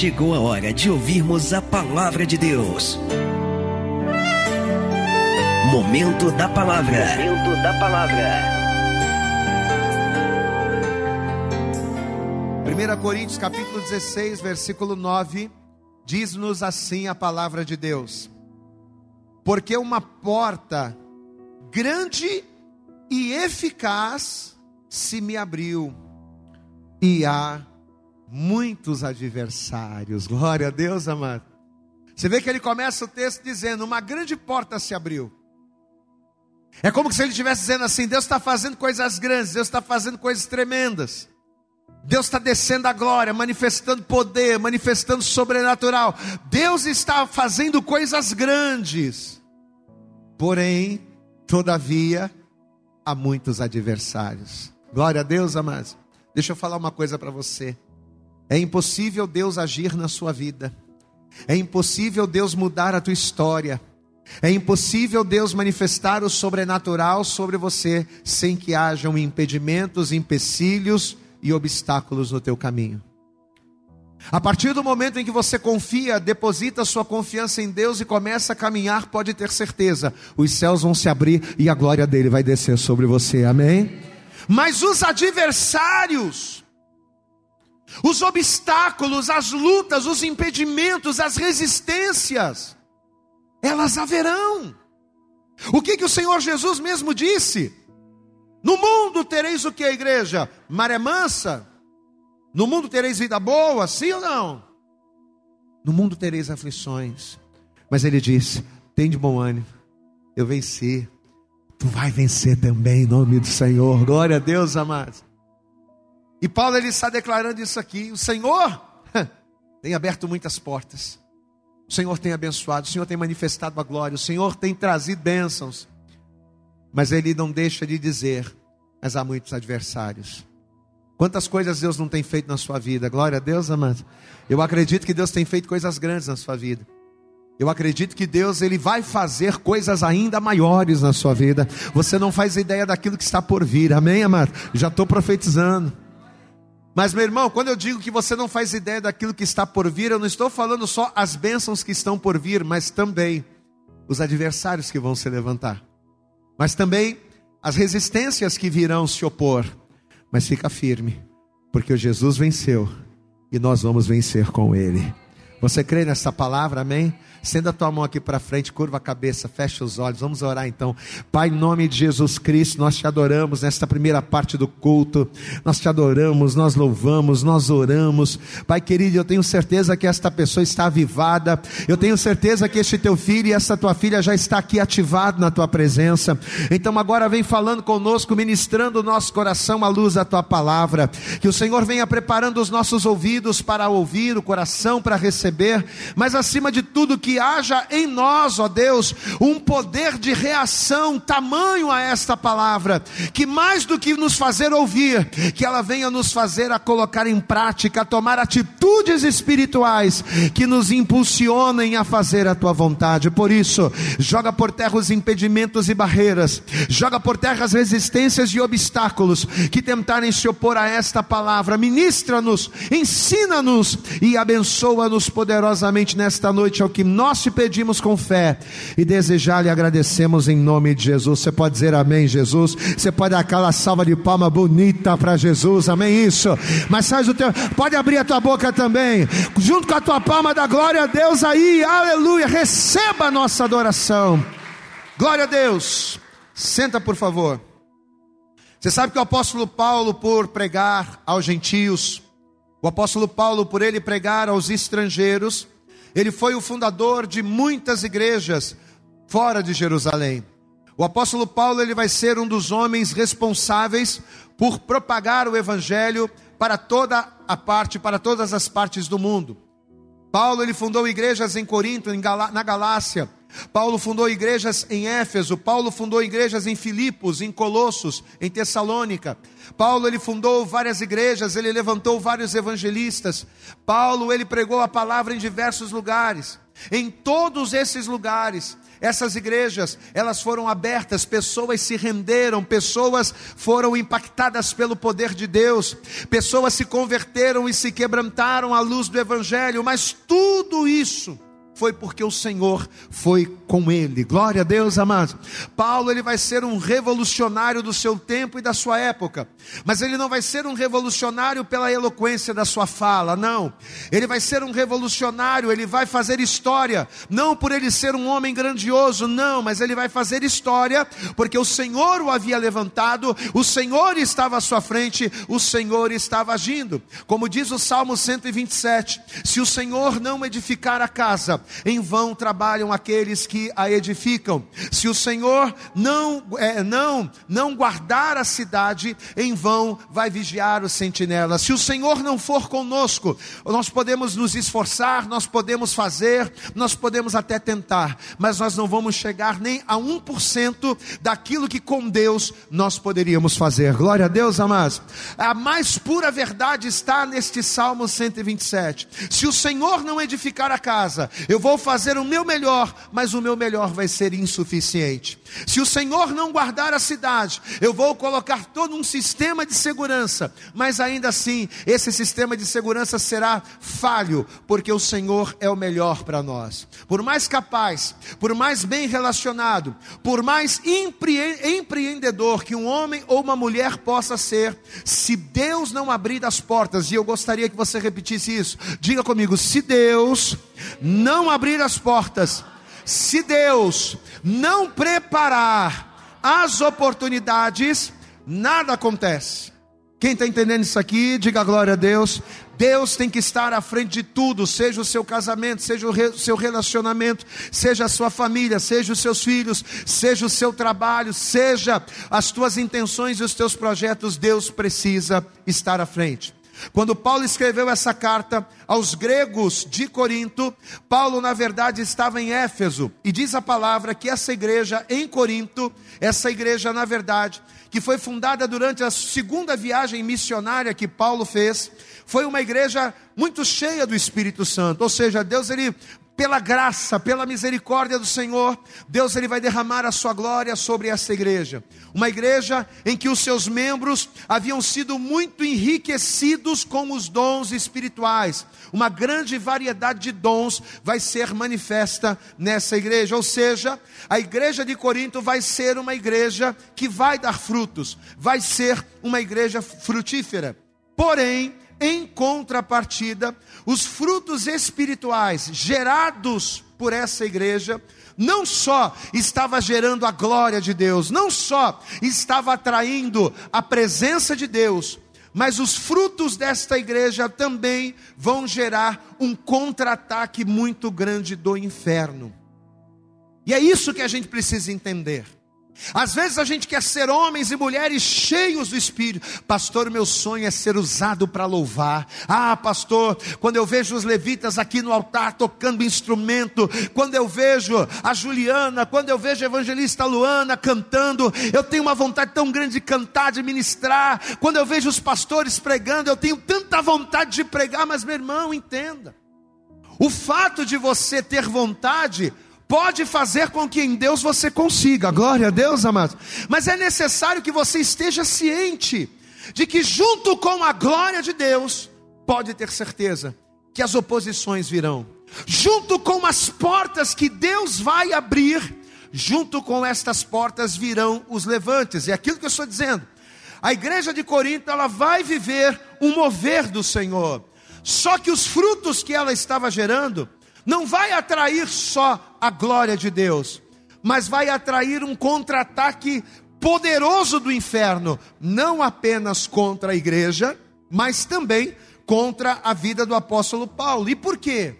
chegou a hora de ouvirmos a palavra de Deus. Momento da palavra. Momento da palavra. 1 Coríntios capítulo 16, versículo 9, diz-nos assim a palavra de Deus: Porque uma porta grande e eficaz se me abriu, e há muitos adversários. Glória a Deus, amado. Você vê que ele começa o texto dizendo: Uma grande porta se abriu. É como se ele estivesse dizendo assim: Deus está fazendo coisas grandes, Deus está fazendo coisas tremendas. Deus está descendo a glória, manifestando poder, manifestando sobrenatural. Deus está fazendo coisas grandes. Porém, todavia, há muitos adversários. Glória a Deus, amados. Deixa eu falar uma coisa para você. É impossível Deus agir na sua vida. É impossível Deus mudar a tua história. É impossível Deus manifestar o sobrenatural sobre você sem que hajam impedimentos, empecilhos e obstáculos no teu caminho. A partir do momento em que você confia, deposita sua confiança em Deus e começa a caminhar, pode ter certeza, os céus vão se abrir e a glória dele vai descer sobre você. Amém? Mas os adversários, os obstáculos, as lutas, os impedimentos, as resistências, elas haverão. O que, que o Senhor Jesus mesmo disse? No mundo tereis o que, a igreja? Maré mansa? No mundo tereis vida boa, sim ou não? No mundo tereis aflições. Mas ele disse: tem de bom ânimo, eu venci. Tu vai vencer também em nome do Senhor. Glória a Deus, amados. E Paulo ele está declarando isso aqui. O Senhor tem aberto muitas portas. O Senhor tem abençoado, o Senhor tem manifestado a glória, o Senhor tem trazido bênçãos. Mas ele não deixa de dizer: mas há muitos adversários. Quantas coisas Deus não tem feito na sua vida? Glória a Deus, amado. Eu acredito que Deus tem feito coisas grandes na sua vida. Eu acredito que Deus ele vai fazer coisas ainda maiores na sua vida. Você não faz ideia daquilo que está por vir. Amém, amado? Já estou profetizando. Mas, meu irmão, quando eu digo que você não faz ideia daquilo que está por vir, eu não estou falando só as bênçãos que estão por vir, mas também os adversários que vão se levantar. Mas também as resistências que virão se opor. Mas fica firme, porque o Jesus venceu e nós vamos vencer com ele. Você crê nessa palavra, amém? Senda a tua mão aqui para frente, curva a cabeça, fecha os olhos. Vamos orar então. Pai, em nome de Jesus Cristo, nós te adoramos nesta primeira parte do culto. Nós te adoramos, nós louvamos, nós oramos. Pai querido, eu tenho certeza que esta pessoa está avivada. Eu tenho certeza que este teu filho e essa tua filha já está aqui ativado na tua presença. Então agora vem falando conosco, ministrando o nosso coração à luz da tua palavra. Que o Senhor venha preparando os nossos ouvidos para ouvir, o coração para receber, mas acima de tudo que que haja em nós, ó Deus, um poder de reação tamanho a esta palavra, que mais do que nos fazer ouvir, que ela venha nos fazer a colocar em prática, a tomar atitudes espirituais que nos impulsionem a fazer a tua vontade. Por isso, joga por terra os impedimentos e barreiras, joga por terra as resistências e obstáculos que tentarem se opor a esta palavra. Ministra-nos, ensina-nos e abençoa-nos poderosamente nesta noite, ao que nós te pedimos com fé e desejar e agradecemos em nome de Jesus. Você pode dizer amém, Jesus. Você pode dar aquela salva de palma bonita para Jesus, amém? Isso. Mas faz o teu, pode abrir a tua boca também, junto com a tua palma da glória a Deus aí, aleluia. Receba a nossa adoração. Glória a Deus. Senta, por favor. Você sabe que o apóstolo Paulo, por pregar aos gentios, o apóstolo Paulo, por ele pregar aos estrangeiros, ele foi o fundador de muitas igrejas fora de Jerusalém. O apóstolo Paulo ele vai ser um dos homens responsáveis por propagar o evangelho para toda a parte, para todas as partes do mundo. Paulo ele fundou igrejas em Corinto, em Galá, na Galácia. Paulo fundou igrejas em Éfeso, Paulo fundou igrejas em Filipos, em Colossos, em Tessalônica. Paulo ele fundou várias igrejas, ele levantou vários evangelistas. Paulo ele pregou a palavra em diversos lugares. Em todos esses lugares, essas igrejas, elas foram abertas, pessoas se renderam, pessoas foram impactadas pelo poder de Deus, pessoas se converteram e se quebrantaram à luz do evangelho, mas tudo isso foi porque o Senhor foi com ele. Glória a Deus, amados. Paulo ele vai ser um revolucionário do seu tempo e da sua época, mas ele não vai ser um revolucionário pela eloquência da sua fala, não. Ele vai ser um revolucionário, ele vai fazer história, não por ele ser um homem grandioso, não, mas ele vai fazer história porque o Senhor o havia levantado, o Senhor estava à sua frente, o Senhor estava agindo. Como diz o Salmo 127, se o Senhor não edificar a casa, em vão trabalham aqueles que a edificam. Se o Senhor não, é, não, não guardar a cidade, em vão vai vigiar o sentinela. Se o Senhor não for conosco, nós podemos nos esforçar, nós podemos fazer, nós podemos até tentar, mas nós não vamos chegar nem a 1% daquilo que com Deus nós poderíamos fazer. Glória a Deus, amados. A mais pura verdade está neste Salmo 127. Se o Senhor não edificar a casa, eu vou fazer o meu melhor, mas o meu melhor vai ser insuficiente. Se o Senhor não guardar a cidade, eu vou colocar todo um sistema de segurança, mas ainda assim, esse sistema de segurança será falho, porque o Senhor é o melhor para nós. Por mais capaz, por mais bem relacionado, por mais empreendedor que um homem ou uma mulher possa ser, se Deus não abrir as portas, e eu gostaria que você repetisse isso, diga comigo: se Deus não abrir as portas, se Deus não preparar as oportunidades, nada acontece. Quem está entendendo isso aqui, diga glória a Deus. Deus tem que estar à frente de tudo, seja o seu casamento, seja o re, seu relacionamento, seja a sua família, seja os seus filhos, seja o seu trabalho, seja as tuas intenções e os teus projetos, Deus precisa estar à frente. Quando Paulo escreveu essa carta aos gregos de Corinto, Paulo, na verdade, estava em Éfeso, e diz a palavra que essa igreja em Corinto, essa igreja, na verdade, que foi fundada durante a segunda viagem missionária que Paulo fez, foi uma igreja muito cheia do Espírito Santo, ou seja, Deus ele pela graça, pela misericórdia do Senhor, Deus ele vai derramar a sua glória sobre essa igreja. Uma igreja em que os seus membros haviam sido muito enriquecidos com os dons espirituais. Uma grande variedade de dons vai ser manifesta nessa igreja, ou seja, a igreja de Corinto vai ser uma igreja que vai dar frutos, vai ser uma igreja frutífera. Porém, em contrapartida, os frutos espirituais gerados por essa igreja, não só estava gerando a glória de Deus, não só estava atraindo a presença de Deus, mas os frutos desta igreja também vão gerar um contra-ataque muito grande do inferno. E é isso que a gente precisa entender. Às vezes a gente quer ser homens e mulheres cheios do Espírito. Pastor, o meu sonho é ser usado para louvar. Ah, pastor, quando eu vejo os levitas aqui no altar tocando instrumento, quando eu vejo a Juliana, quando eu vejo a evangelista Luana cantando, eu tenho uma vontade tão grande de cantar, de ministrar. Quando eu vejo os pastores pregando, eu tenho tanta vontade de pregar, mas meu irmão, entenda. O fato de você ter vontade pode fazer com que em Deus você consiga, glória a Deus, amados. Mas é necessário que você esteja ciente de que, junto com a glória de Deus, pode ter certeza que as oposições virão, junto com as portas que Deus vai abrir, junto com estas portas virão os levantes, é aquilo que eu estou dizendo. A igreja de Corinto, ela vai viver um mover do Senhor, só que os frutos que ela estava gerando, não vai atrair só a glória de Deus, mas vai atrair um contra-ataque poderoso do inferno, não apenas contra a igreja, mas também contra a vida do apóstolo Paulo. E por quê?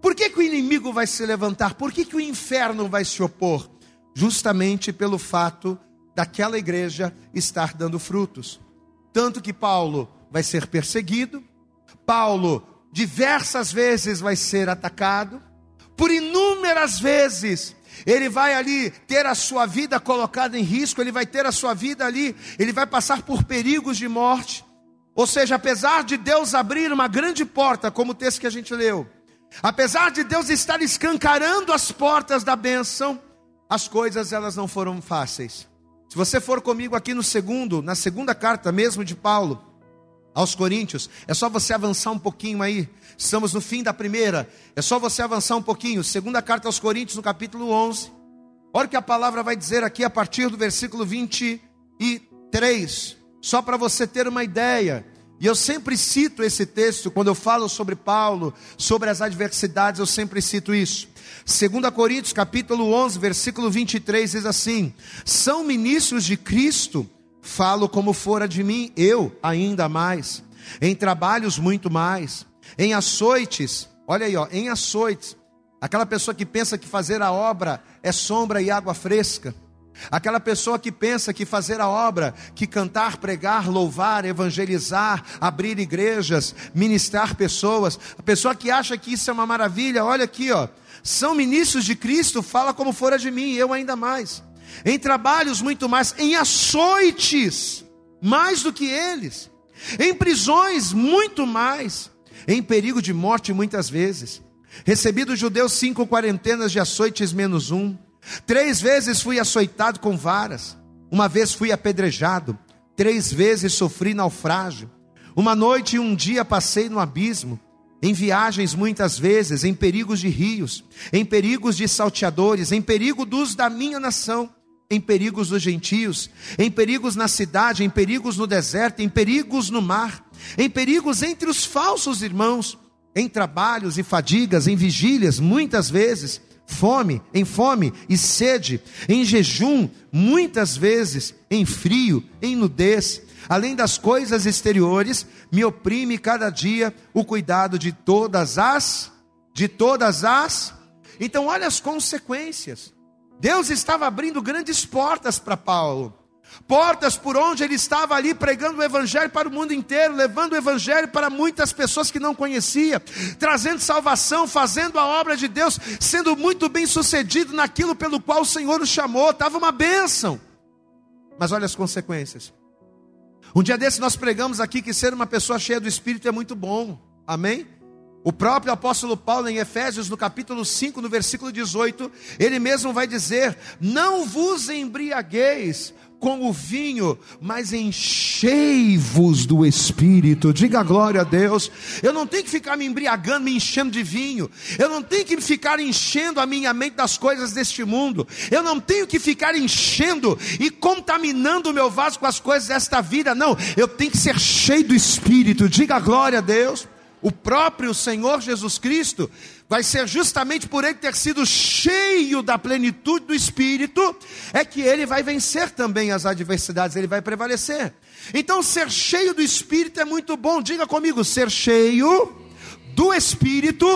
Por que, que o inimigo vai se levantar? Por que, que o inferno vai se opor? Justamente pelo fato daquela igreja estar dando frutos. Tanto que Paulo vai ser perseguido, Paulo diversas vezes vai ser atacado, por inúmeras vezes ele vai ali ter a sua vida colocada em risco, ele vai ter a sua vida ali, ele vai passar por perigos de morte. Ou seja, apesar de Deus abrir uma grande porta, como o texto que a gente leu, apesar de Deus estar escancarando as portas da bênção, as coisas elas não foram fáceis. Se você for comigo aqui no segundo, na segunda carta mesmo de Paulo aos Coríntios, é só você avançar um pouquinho aí. Estamos no fim da primeira, é só você avançar um pouquinho. Segunda carta aos Coríntios, no capítulo 11. Olha o que a palavra vai dizer aqui a partir do versículo 23 só para você ter uma ideia. E eu sempre cito esse texto quando eu falo sobre Paulo, sobre as adversidades, eu sempre cito isso. 2 Coríntios, capítulo 11, versículo 23 diz assim: São ministros de Cristo, falo como fora de mim, eu ainda mais, em trabalhos muito mais, em açoites, olha aí, ó, em açoites. Aquela pessoa que pensa que fazer a obra é sombra e água fresca. Aquela pessoa que pensa que fazer a obra, que cantar, pregar, louvar, evangelizar, abrir igrejas, ministrar pessoas, a pessoa que acha que isso é uma maravilha, olha aqui, ó, são ministros de Cristo, fala como fora de mim, eu ainda mais. Em trabalhos muito mais, em açoites, mais do que eles. Em prisões muito mais, em perigo de morte muitas vezes. Recebi dos judeus cinco quarentenas de açoites menos um Três vezes fui açoitado com varas, uma vez fui apedrejado, três vezes sofri naufrágio. Uma noite e um dia passei no abismo, em viagens muitas vezes, em perigos de rios, em perigos de salteadores, em perigo dos da minha nação, em perigos dos gentios, em perigos na cidade, em perigos no deserto, em perigos no mar, em perigos entre os falsos irmãos, em trabalhos e fadigas, em vigílias, muitas vezes fome, em fome e sede, em jejum, muitas vezes, em frio, em nudez. Além das coisas exteriores, me oprime cada dia o cuidado de todas as, de todas as. Então, olha as consequências. Deus estava abrindo grandes portas para Paulo portas por onde ele estava ali pregando o evangelho para o mundo inteiro, levando o evangelho para muitas pessoas que não conhecia, trazendo salvação, fazendo a obra de Deus, sendo muito bem sucedido naquilo pelo qual o Senhor o chamou, estava uma bênção. Mas olha as consequências. Um dia desse nós pregamos aqui que ser uma pessoa cheia do Espírito é muito bom. Amém? O próprio apóstolo Paulo, em Efésios, no capítulo 5, no versículo 18, ele mesmo vai dizer: Não vos embriagueis com o vinho, mas enchei-vos do Espírito. Diga glória a Deus. Eu não tenho que ficar me embriagando, me enchendo de vinho. Eu não tenho que ficar enchendo a minha mente das coisas deste mundo. Eu não tenho que ficar enchendo e contaminando o meu vaso com as coisas desta vida. Não, eu tenho que ser cheio do Espírito. Diga glória a Deus o próprio Senhor Jesus Cristo, vai ser justamente por ele ter sido cheio da plenitude do Espírito, é que ele vai vencer também as adversidades, ele vai prevalecer. Então, ser cheio do Espírito é muito bom, diga comigo: ser cheio do Espírito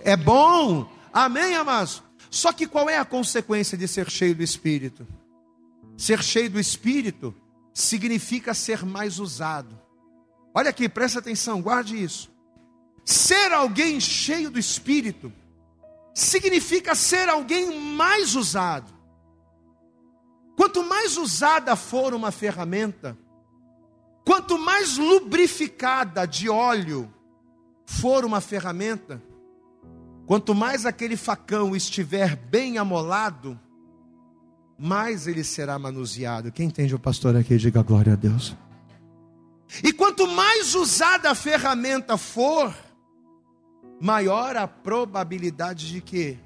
é bom, amém, amados? Só que qual é a consequência de ser cheio do Espírito? Ser cheio do Espírito significa ser mais usado. Olha aqui, presta atenção, guarde isso. Ser alguém cheio do Espírito significa ser alguém mais usado. Quanto mais usada for uma ferramenta, quanto mais lubrificada de óleo for uma ferramenta, quanto mais aquele facão estiver bem amolado, mais ele será manuseado. Quem entende o pastor aqui, diga glória a Deus. E quanto mais usada a ferramenta for, maior a probabilidade de que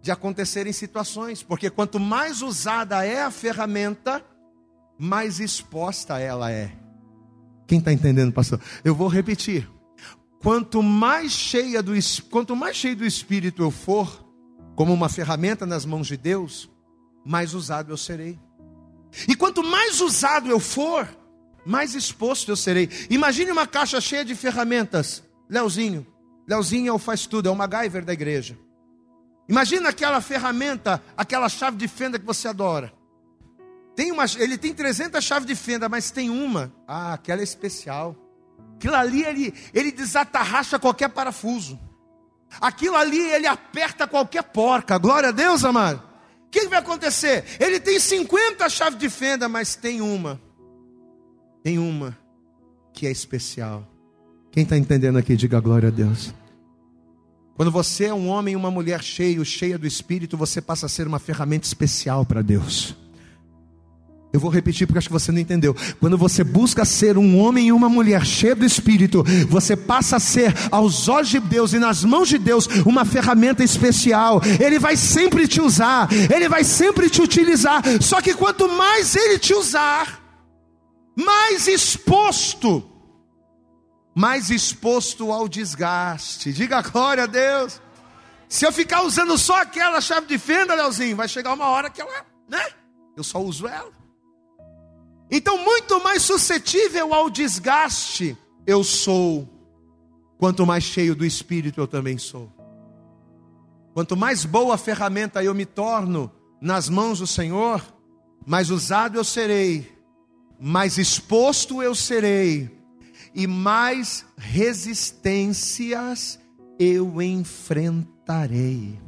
de acontecerem situações, porque quanto mais usada é a ferramenta, mais exposta ela é. Quem está entendendo, pastor? Eu vou repetir. Quanto mais cheia do quanto mais cheio do Espírito eu for, como uma ferramenta nas mãos de Deus, mais usado eu serei. E quanto mais usado eu for, mais exposto eu serei. Imagine uma caixa cheia de ferramentas, Leozinho. Leozinho é o faz tudo, é o MacGyver da igreja. Imagina aquela ferramenta, aquela chave de fenda que você adora. Tem uma, ele tem 300 chaves de fenda, mas tem uma, ah, aquela é especial. Aquilo ali ele, ele desatarracha qualquer parafuso. Aquilo ali ele aperta qualquer porca. Glória a Deus, amado. O que vai acontecer? Ele tem 50 chaves de fenda, mas tem uma. Tem uma que é especial. Quem está entendendo aqui, diga glória a Deus. Quando você é um homem e uma mulher cheio, cheia do Espírito, você passa a ser uma ferramenta especial para Deus. Eu vou repetir porque acho que você não entendeu. Quando você busca ser um homem e uma mulher cheio do Espírito, você passa a ser, aos olhos de Deus e nas mãos de Deus, uma ferramenta especial. Ele vai sempre te usar, ele vai sempre te utilizar. Só que quanto mais ele te usar, mais exposto, mais exposto ao desgaste. Diga glória a Deus. Se eu ficar usando só aquela chave de fenda, Leozinho, vai chegar uma hora que ela, né? Eu só uso ela. Então, muito mais suscetível ao desgaste eu sou, quanto mais cheio do Espírito eu também sou. Quanto mais boa ferramenta eu me torno nas mãos do Senhor, mais usado eu serei, mais exposto eu serei, e mais resistências eu enfrentarei.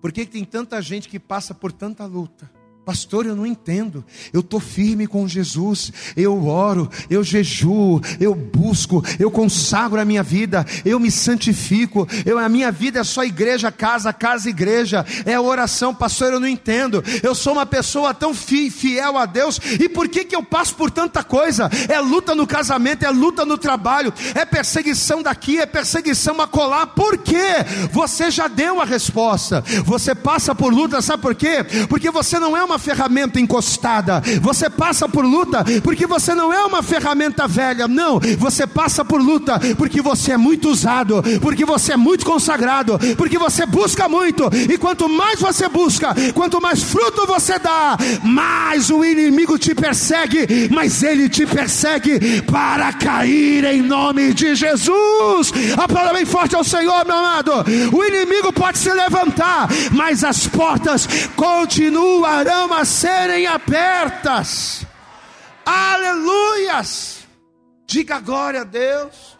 Por que tem tanta gente que passa por tanta luta? Pastor, eu não entendo. Eu estou firme com Jesus. Eu oro, eu jejuo, eu busco, eu consagro a minha vida, eu me santifico. Eu, a minha vida é só igreja, casa, casa, igreja. É oração, pastor, eu não entendo. Eu sou uma pessoa tão fiel a Deus. E por que, que eu passo por tanta coisa? É luta no casamento, é luta no trabalho, é perseguição daqui, é perseguição acolá. Por quê? Você já deu a resposta. Você passa por luta, sabe por quê? Porque você não é uma uma ferramenta encostada, você passa por luta porque você não é uma ferramenta velha, não, você passa por luta porque você é muito usado, porque você é muito consagrado, porque você busca muito, e quanto mais você busca, quanto mais fruto você dá, mais o inimigo te persegue, mas ele te persegue para cair em nome de Jesus. Aplauda bem forte ao Senhor, meu amado. O inimigo pode se levantar, mas as portas continuarão a serem abertas. Aleluias! Diga glória a Deus.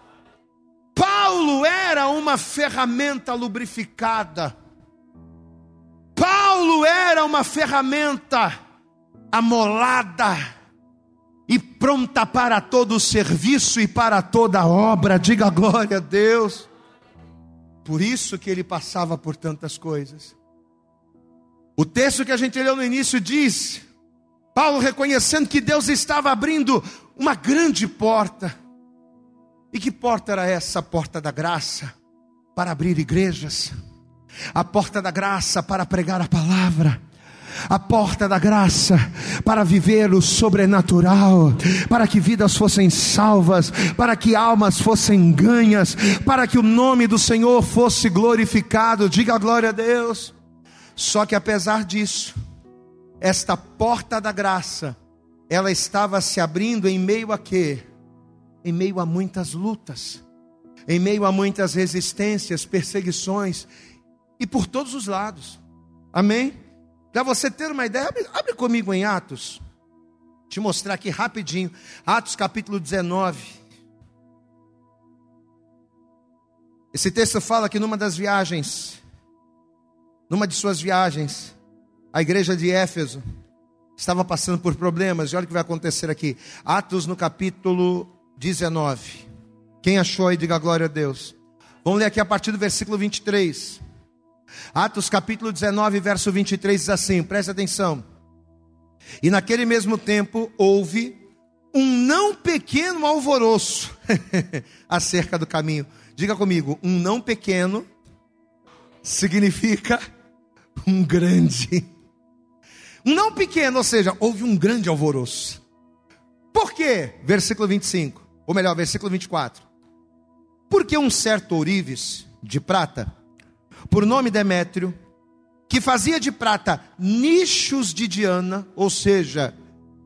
Paulo era uma ferramenta lubrificada. Paulo era uma ferramenta amolada e pronta para todo o serviço e para toda obra. Diga glória a Deus. Por isso que ele passava por tantas coisas. O texto que a gente leu no início diz: Paulo reconhecendo que Deus estava abrindo uma grande porta. E que porta era essa? A porta da graça para abrir igrejas, a porta da graça para pregar a palavra, a porta da graça para viver o sobrenatural, para que vidas fossem salvas, para que almas fossem ganhas, para que o nome do Senhor fosse glorificado. Diga glória a Deus. Só que apesar disso, esta porta da graça, ela estava se abrindo em meio a quê? Em meio a muitas lutas, em meio a muitas resistências, perseguições, e por todos os lados. Amém? Para você ter uma ideia, abre, abre comigo em Atos. Te mostrar aqui rapidinho. Atos capítulo 19. Esse texto fala que numa das viagens numa de suas viagens, a igreja de Éfeso estava passando por problemas, e olha o que vai acontecer aqui. Atos no capítulo 19. Quem achou aí, diga glória a Deus. Vamos ler aqui a partir do versículo 23. Atos capítulo 19, verso 23 diz assim: preste atenção. E naquele mesmo tempo houve um não pequeno alvoroço acerca do caminho. Diga comigo, um não pequeno significa um grande. Não pequeno, ou seja, houve um grande alvoroço. Por quê? Versículo 25, ou melhor, versículo 24. Porque um certo ourives de prata, por nome Demétrio, que fazia de prata nichos de Diana, ou seja,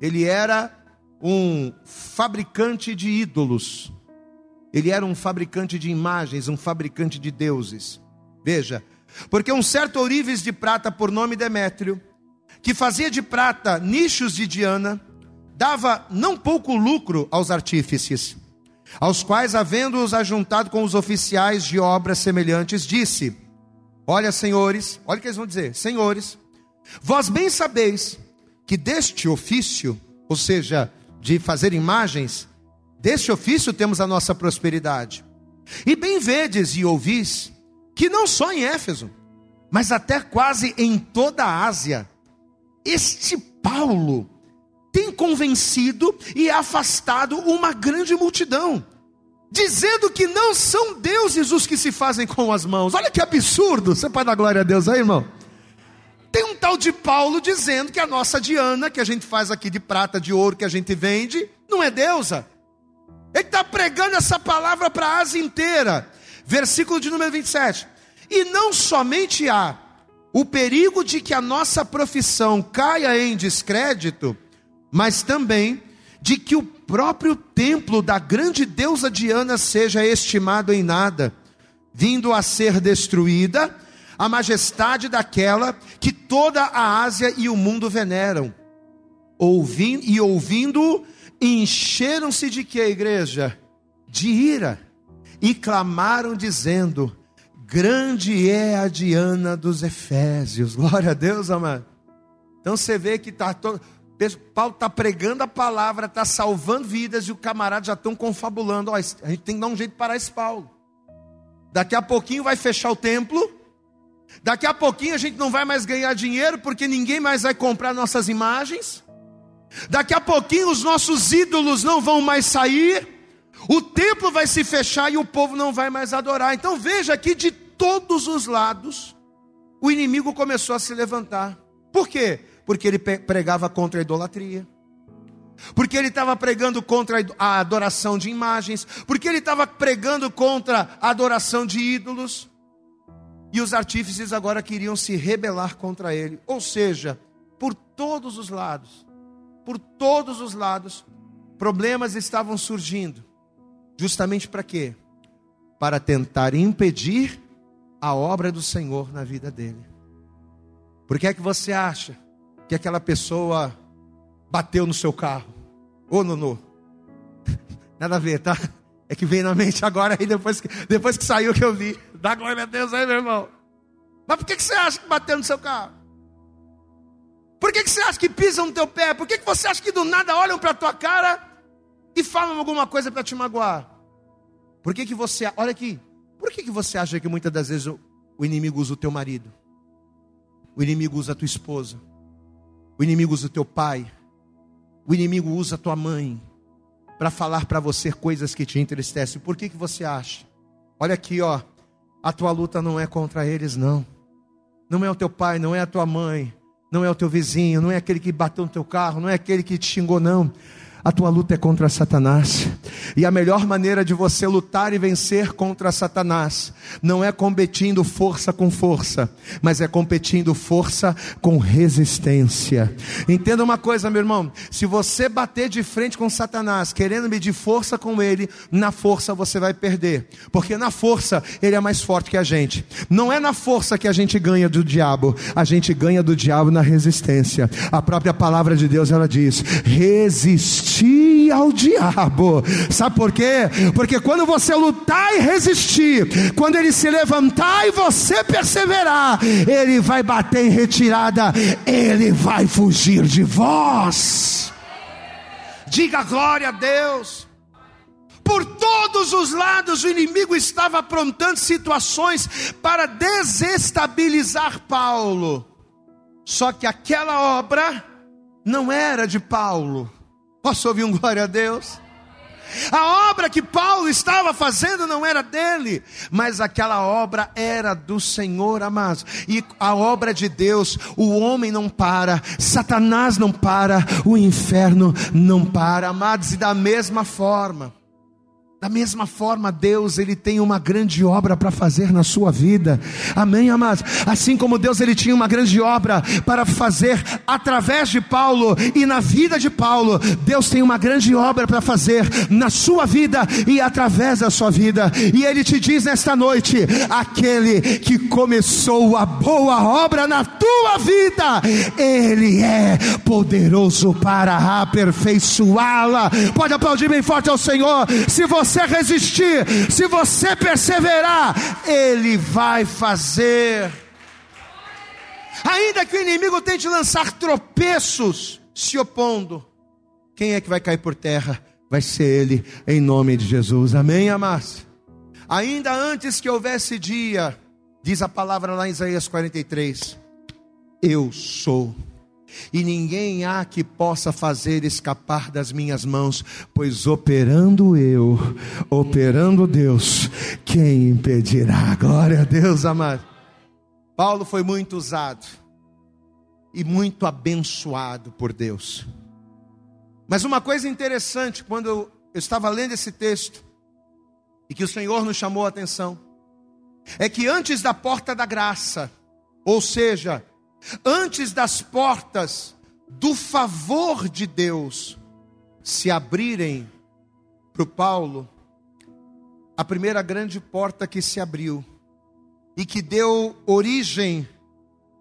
ele era um fabricante de ídolos. Ele era um fabricante de imagens, um fabricante de deuses. Veja, porque um certo ourives de prata, por nome Demétrio, que fazia de prata nichos de Diana, dava não pouco lucro aos artífices, aos quais, havendo-os ajuntado com os oficiais de obras semelhantes, disse: Olha, senhores, olha o que eles vão dizer: Senhores, Vós bem sabeis que deste ofício, ou seja, de fazer imagens, deste ofício temos a nossa prosperidade. E bem vedes e ouvis que não só em Éfeso, mas até quase em toda a Ásia, este Paulo tem convencido e afastado uma grande multidão, dizendo que não são deuses os que se fazem com as mãos. Olha que absurdo! Você pode dar glória a Deus aí, irmão? Tem um tal de Paulo dizendo que a nossa Diana, que a gente faz aqui de prata, de ouro, que a gente vende, não é deusa. Ele está pregando essa palavra para a Ásia inteira. Versículo de número 27. E não somente há o perigo de que a nossa profissão caia em descrédito, mas também de que o próprio templo da grande deusa Diana seja estimado em nada, vindo a ser destruída a majestade daquela que toda a Ásia e o mundo veneram. Ouvindo, e ouvindo, encheram-se de que, igreja? De ira, e clamaram, dizendo: Grande é a Diana dos Efésios. Glória a Deus, amado. Então você vê que está todo. Paulo está pregando a palavra, está salvando vidas e o camarada já estão confabulando. Ó, a gente tem que dar um jeito para esse Paulo. Daqui a pouquinho vai fechar o templo. Daqui a pouquinho a gente não vai mais ganhar dinheiro porque ninguém mais vai comprar nossas imagens. Daqui a pouquinho os nossos ídolos não vão mais sair o templo vai se fechar e o povo não vai mais adorar. Então veja que de todos os lados o inimigo começou a se levantar. Por quê? Porque ele pregava contra a idolatria. Porque ele estava pregando contra a adoração de imagens, porque ele estava pregando contra a adoração de ídolos. E os artífices agora queriam se rebelar contra ele. Ou seja, por todos os lados, por todos os lados, problemas estavam surgindo Justamente para quê? Para tentar impedir a obra do Senhor na vida dele. Por que é que você acha que aquela pessoa bateu no seu carro? Ô, Nunu? Nada a ver, tá? É que veio na mente agora aí depois que, depois que saiu que eu vi. Dá glória a Deus aí, meu irmão. Mas por que, que você acha que bateu no seu carro? Por que, que você acha que pisam no teu pé? Por que, que você acha que do nada olham para a tua cara e falam alguma coisa para te magoar? Por que, que você, olha aqui, por que, que você acha que muitas das vezes o, o inimigo usa o teu marido? O inimigo usa a tua esposa? O inimigo usa o teu pai? O inimigo usa a tua mãe para falar para você coisas que te entristecem? Por que, que você acha? Olha aqui, ó, a tua luta não é contra eles, não. Não é o teu pai, não é a tua mãe, não é o teu vizinho, não é aquele que bateu no teu carro, não é aquele que te xingou, não. A tua luta é contra Satanás. E a melhor maneira de você lutar e vencer contra Satanás não é competindo força com força, mas é competindo força com resistência. Entenda uma coisa, meu irmão: se você bater de frente com Satanás, querendo medir força com ele, na força você vai perder, porque na força ele é mais forte que a gente. Não é na força que a gente ganha do diabo, a gente ganha do diabo na resistência. A própria palavra de Deus ela diz: resistir resistir ao diabo. Sabe por quê? Porque quando você lutar e resistir, quando ele se levantar e você perseverar, ele vai bater em retirada, ele vai fugir de vós. Diga glória a Deus. Por todos os lados o inimigo estava aprontando situações para desestabilizar Paulo. Só que aquela obra não era de Paulo Posso ouvir um glória a Deus? A obra que Paulo estava fazendo não era dele, mas aquela obra era do Senhor, amados. E a obra de Deus, o homem não para, Satanás não para, o inferno não para, amados. E da mesma forma, da mesma forma, Deus, ele tem uma grande obra para fazer na sua vida. Amém, amados. Assim como Deus ele tinha uma grande obra para fazer através de Paulo e na vida de Paulo, Deus tem uma grande obra para fazer na sua vida e através da sua vida. E ele te diz nesta noite: aquele que começou a boa obra na tua vida, ele é poderoso para aperfeiçoá-la. Pode aplaudir bem forte ao Senhor. Se você você resistir, se você perseverar, Ele vai fazer. Ainda que o inimigo tente lançar tropeços se opondo, quem é que vai cair por terra? Vai ser ele, em nome de Jesus. Amém, amados? Ainda antes que houvesse dia, diz a palavra lá em Isaías 43, eu sou e ninguém há que possa fazer escapar das minhas mãos, pois operando eu, operando Deus, quem impedirá? Glória a Deus, amado. Paulo foi muito usado e muito abençoado por Deus. Mas uma coisa interessante, quando eu estava lendo esse texto, e que o Senhor nos chamou a atenção, é que antes da porta da graça, ou seja, antes das portas do favor de Deus se abrirem para o Paulo, a primeira grande porta que se abriu e que deu origem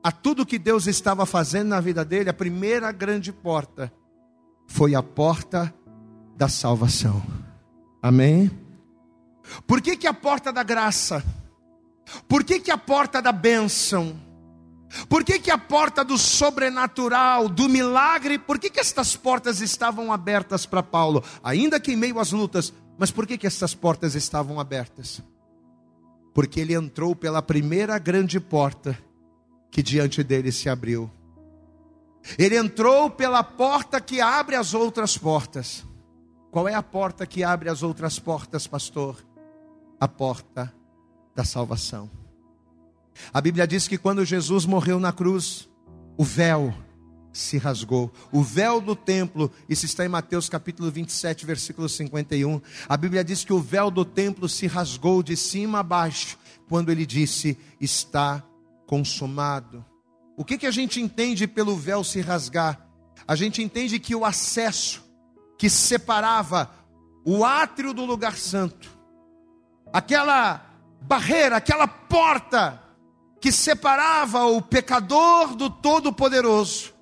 a tudo que Deus estava fazendo na vida dele, a primeira grande porta foi a porta da salvação. Amém? Por que, que a porta da graça? Por que, que a porta da bênção? Por que, que a porta do sobrenatural, do milagre, por que, que estas portas estavam abertas para Paulo? Ainda que em meio às lutas, mas por que, que estas portas estavam abertas? Porque ele entrou pela primeira grande porta que diante dele se abriu. Ele entrou pela porta que abre as outras portas. Qual é a porta que abre as outras portas, pastor? A porta da salvação. A Bíblia diz que quando Jesus morreu na cruz, o véu se rasgou. O véu do templo, isso está em Mateus capítulo 27, versículo 51. A Bíblia diz que o véu do templo se rasgou de cima a baixo, quando ele disse: Está consumado. O que, que a gente entende pelo véu se rasgar? A gente entende que o acesso que separava o átrio do lugar santo, aquela barreira, aquela porta que separava o pecador do Todo-Poderoso.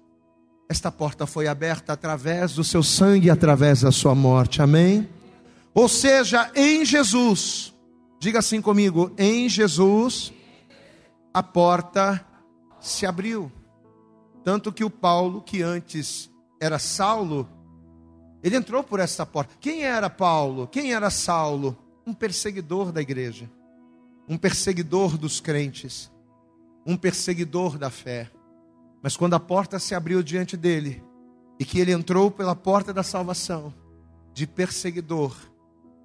Esta porta foi aberta através do seu sangue, através da sua morte, amém? Ou seja, em Jesus, diga assim comigo: em Jesus, a porta se abriu. Tanto que o Paulo, que antes era Saulo, ele entrou por essa porta. Quem era Paulo? Quem era Saulo? Um perseguidor da igreja, um perseguidor dos crentes um perseguidor da fé. Mas quando a porta se abriu diante dele, e que ele entrou pela porta da salvação, de perseguidor,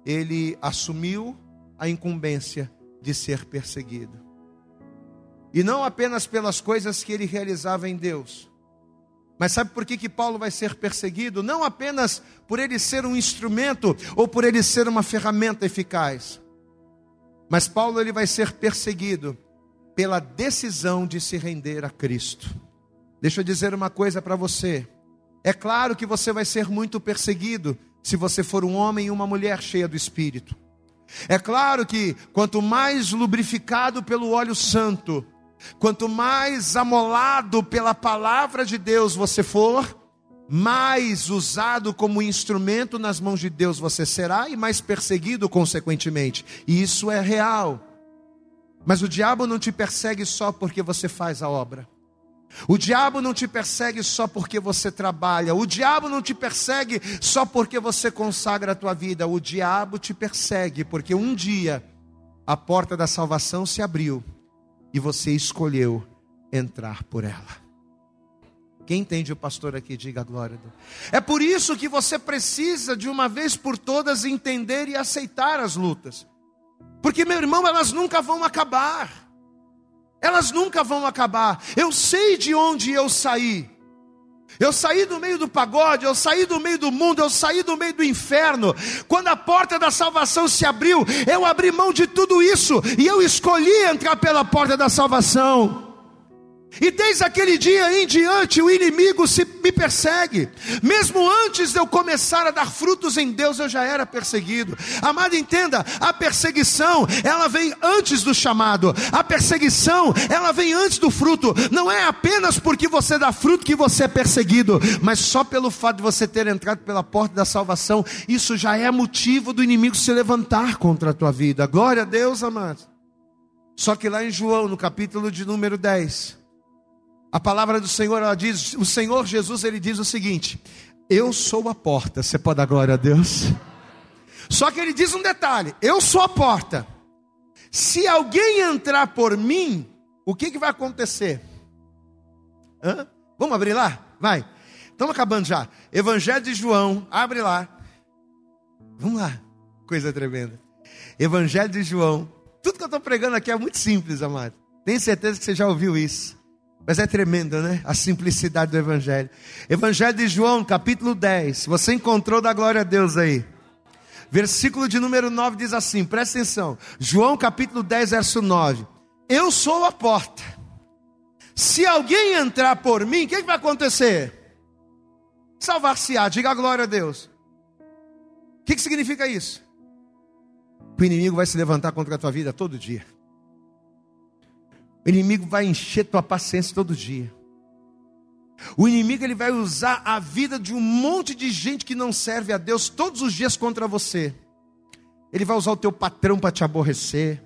ele assumiu a incumbência de ser perseguido. E não apenas pelas coisas que ele realizava em Deus. Mas sabe por que, que Paulo vai ser perseguido? Não apenas por ele ser um instrumento ou por ele ser uma ferramenta eficaz. Mas Paulo ele vai ser perseguido pela decisão de se render a Cristo. Deixa eu dizer uma coisa para você. É claro que você vai ser muito perseguido se você for um homem e uma mulher cheia do Espírito. É claro que quanto mais lubrificado pelo óleo santo, quanto mais amolado pela palavra de Deus você for, mais usado como instrumento nas mãos de Deus você será e mais perseguido consequentemente. E isso é real. Mas o diabo não te persegue só porque você faz a obra. O diabo não te persegue só porque você trabalha. O diabo não te persegue só porque você consagra a tua vida. O diabo te persegue porque um dia a porta da salvação se abriu e você escolheu entrar por ela. Quem entende o pastor aqui, diga a glória. É por isso que você precisa de uma vez por todas entender e aceitar as lutas. Porque, meu irmão, elas nunca vão acabar. Elas nunca vão acabar. Eu sei de onde eu saí. Eu saí do meio do pagode, eu saí do meio do mundo, eu saí do meio do inferno. Quando a porta da salvação se abriu, eu abri mão de tudo isso e eu escolhi entrar pela porta da salvação. E desde aquele dia em diante o inimigo se, me persegue. Mesmo antes de eu começar a dar frutos em Deus, eu já era perseguido. Amado, entenda, a perseguição, ela vem antes do chamado. A perseguição, ela vem antes do fruto. Não é apenas porque você dá fruto que você é perseguido, mas só pelo fato de você ter entrado pela porta da salvação, isso já é motivo do inimigo se levantar contra a tua vida. Glória a Deus, amado. Só que lá em João, no capítulo de número 10, A palavra do Senhor, ela diz, o Senhor Jesus, ele diz o seguinte: Eu sou a porta. Você pode dar glória a Deus? Só que ele diz um detalhe: Eu sou a porta. Se alguém entrar por mim, o que, que vai acontecer? Hã? Vamos abrir lá? Vai. Estamos acabando já. Evangelho de João, abre lá. Vamos lá. Coisa tremenda. Evangelho de João. Tudo que eu estou pregando aqui é muito simples, amado. Tenho certeza que você já ouviu isso. Mas é tremendo, né? A simplicidade do Evangelho. Evangelho de João, capítulo 10. Você encontrou da glória a Deus aí. Versículo de número 9 diz assim: presta atenção. João, capítulo 10, verso 9. Eu sou a porta. Se alguém entrar por mim, o que, que vai acontecer? Salvar-se-á. Diga a glória a Deus. O que, que significa isso? O inimigo vai se levantar contra a tua vida todo dia. O inimigo vai encher tua paciência todo dia. O inimigo ele vai usar a vida de um monte de gente que não serve a Deus todos os dias contra você. Ele vai usar o teu patrão para te aborrecer.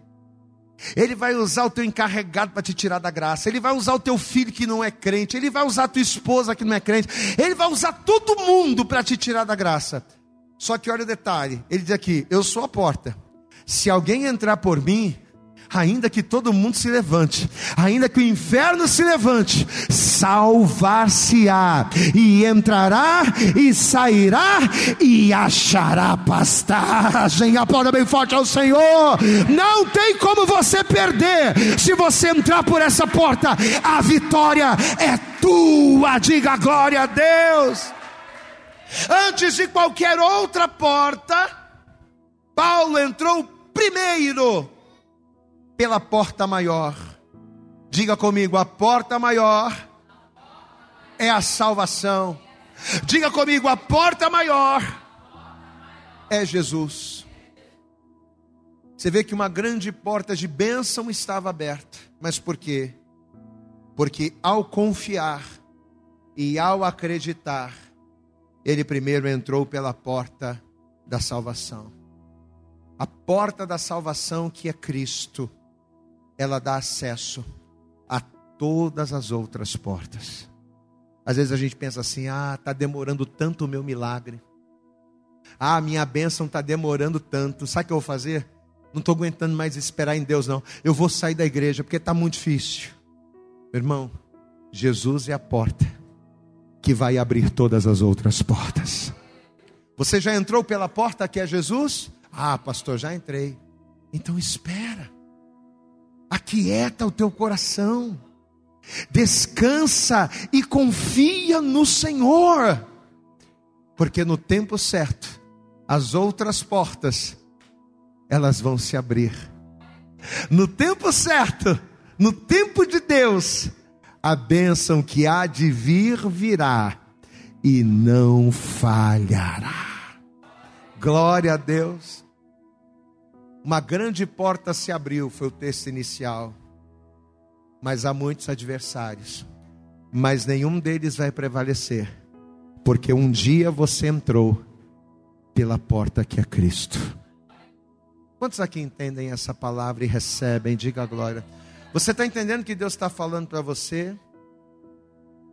Ele vai usar o teu encarregado para te tirar da graça. Ele vai usar o teu filho que não é crente. Ele vai usar a tua esposa que não é crente. Ele vai usar todo mundo para te tirar da graça. Só que olha o detalhe: ele diz aqui, eu sou a porta. Se alguém entrar por mim, ainda que todo mundo se levante, ainda que o inferno se levante, salvar-se-á, e entrará e sairá e achará pastagem. Aplauda bem forte ao Senhor. Não tem como você perder se você entrar por essa porta, a vitória é tua. Diga glória a Deus. Antes de qualquer outra porta, Paulo entrou primeiro pela porta maior. Diga comigo, a porta maior é a salvação. Diga comigo, a porta maior é Jesus. Você vê que uma grande porta de bênção estava aberta. Mas por quê? Porque ao confiar e ao acreditar, ele primeiro entrou pela porta da salvação. A porta da salvação que é Cristo ela dá acesso a todas as outras portas. Às vezes a gente pensa assim: ah, está demorando tanto o meu milagre. Ah, minha bênção está demorando tanto. Sabe o que eu vou fazer? Não estou aguentando mais esperar em Deus, não. Eu vou sair da igreja porque está muito difícil. Meu irmão, Jesus é a porta que vai abrir todas as outras portas. Você já entrou pela porta que é Jesus? Ah, pastor, já entrei. Então espera. Aquieta o teu coração. Descansa e confia no Senhor. Porque no tempo certo, as outras portas elas vão se abrir. No tempo certo, no tempo de Deus, a bênção que há de vir virá e não falhará. Glória a Deus uma grande porta se abriu, foi o texto inicial. Mas há muitos adversários, mas nenhum deles vai prevalecer, porque um dia você entrou pela porta que é Cristo. Quantos aqui entendem essa palavra e recebem? Diga a glória. Você está entendendo que Deus está falando para você?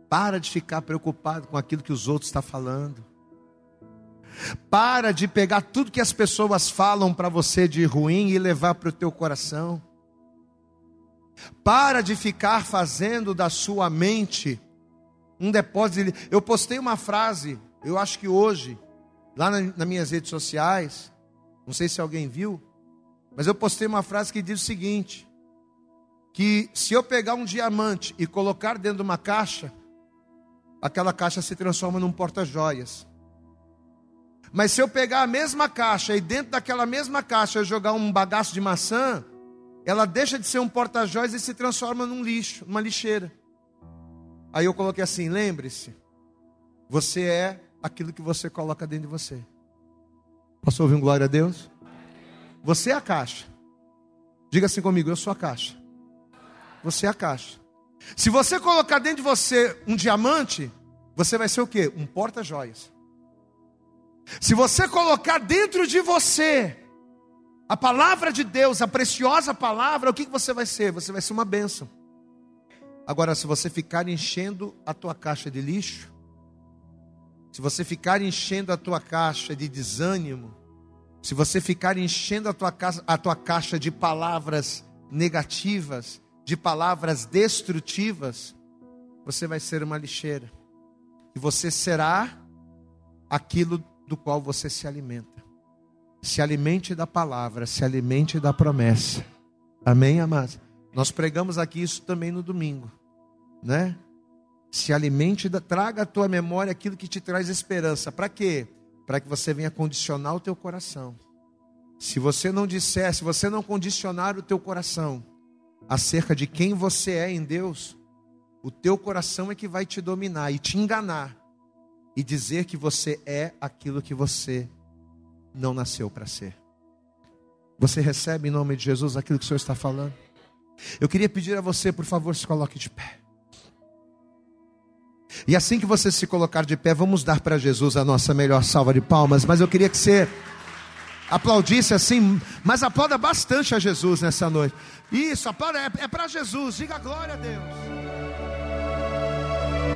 Para de ficar preocupado com aquilo que os outros estão falando. Para de pegar tudo que as pessoas falam para você de ruim e levar para o teu coração. Para de ficar fazendo da sua mente um depósito. Eu postei uma frase, eu acho que hoje, lá nas minhas redes sociais, não sei se alguém viu, mas eu postei uma frase que diz o seguinte: que se eu pegar um diamante e colocar dentro de uma caixa, aquela caixa se transforma num porta-joias. Mas se eu pegar a mesma caixa e dentro daquela mesma caixa eu jogar um bagaço de maçã, ela deixa de ser um porta-joias e se transforma num lixo, numa lixeira. Aí eu coloquei assim: lembre-se, você é aquilo que você coloca dentro de você. Posso ouvir um glória a Deus? Você é a caixa. Diga assim comigo: eu sou a caixa. Você é a caixa. Se você colocar dentro de você um diamante, você vai ser o quê? Um porta-joias. Se você colocar dentro de você a palavra de Deus, a preciosa palavra, o que você vai ser? Você vai ser uma bênção. Agora, se você ficar enchendo a tua caixa de lixo, se você ficar enchendo a tua caixa de desânimo, se você ficar enchendo a tua, casa, a tua caixa de palavras negativas, de palavras destrutivas, você vai ser uma lixeira. E você será aquilo do qual você se alimenta. Se alimente da palavra, se alimente da promessa. Amém, amados? Nós pregamos aqui isso também no domingo, né? Se alimente, da, traga à tua memória aquilo que te traz esperança. Para quê? Para que você venha condicionar o teu coração. Se você não disser, se você não condicionar o teu coração acerca de quem você é em Deus, o teu coração é que vai te dominar e te enganar e dizer que você é aquilo que você não nasceu para ser. Você recebe em nome de Jesus aquilo que o Senhor está falando? Eu queria pedir a você, por favor, se coloque de pé. E assim que você se colocar de pé, vamos dar para Jesus a nossa melhor salva de palmas. Mas eu queria que você aplaudisse assim, mas aplauda bastante a Jesus nessa noite. Isso, aplauda, é, é para Jesus, diga glória a Deus.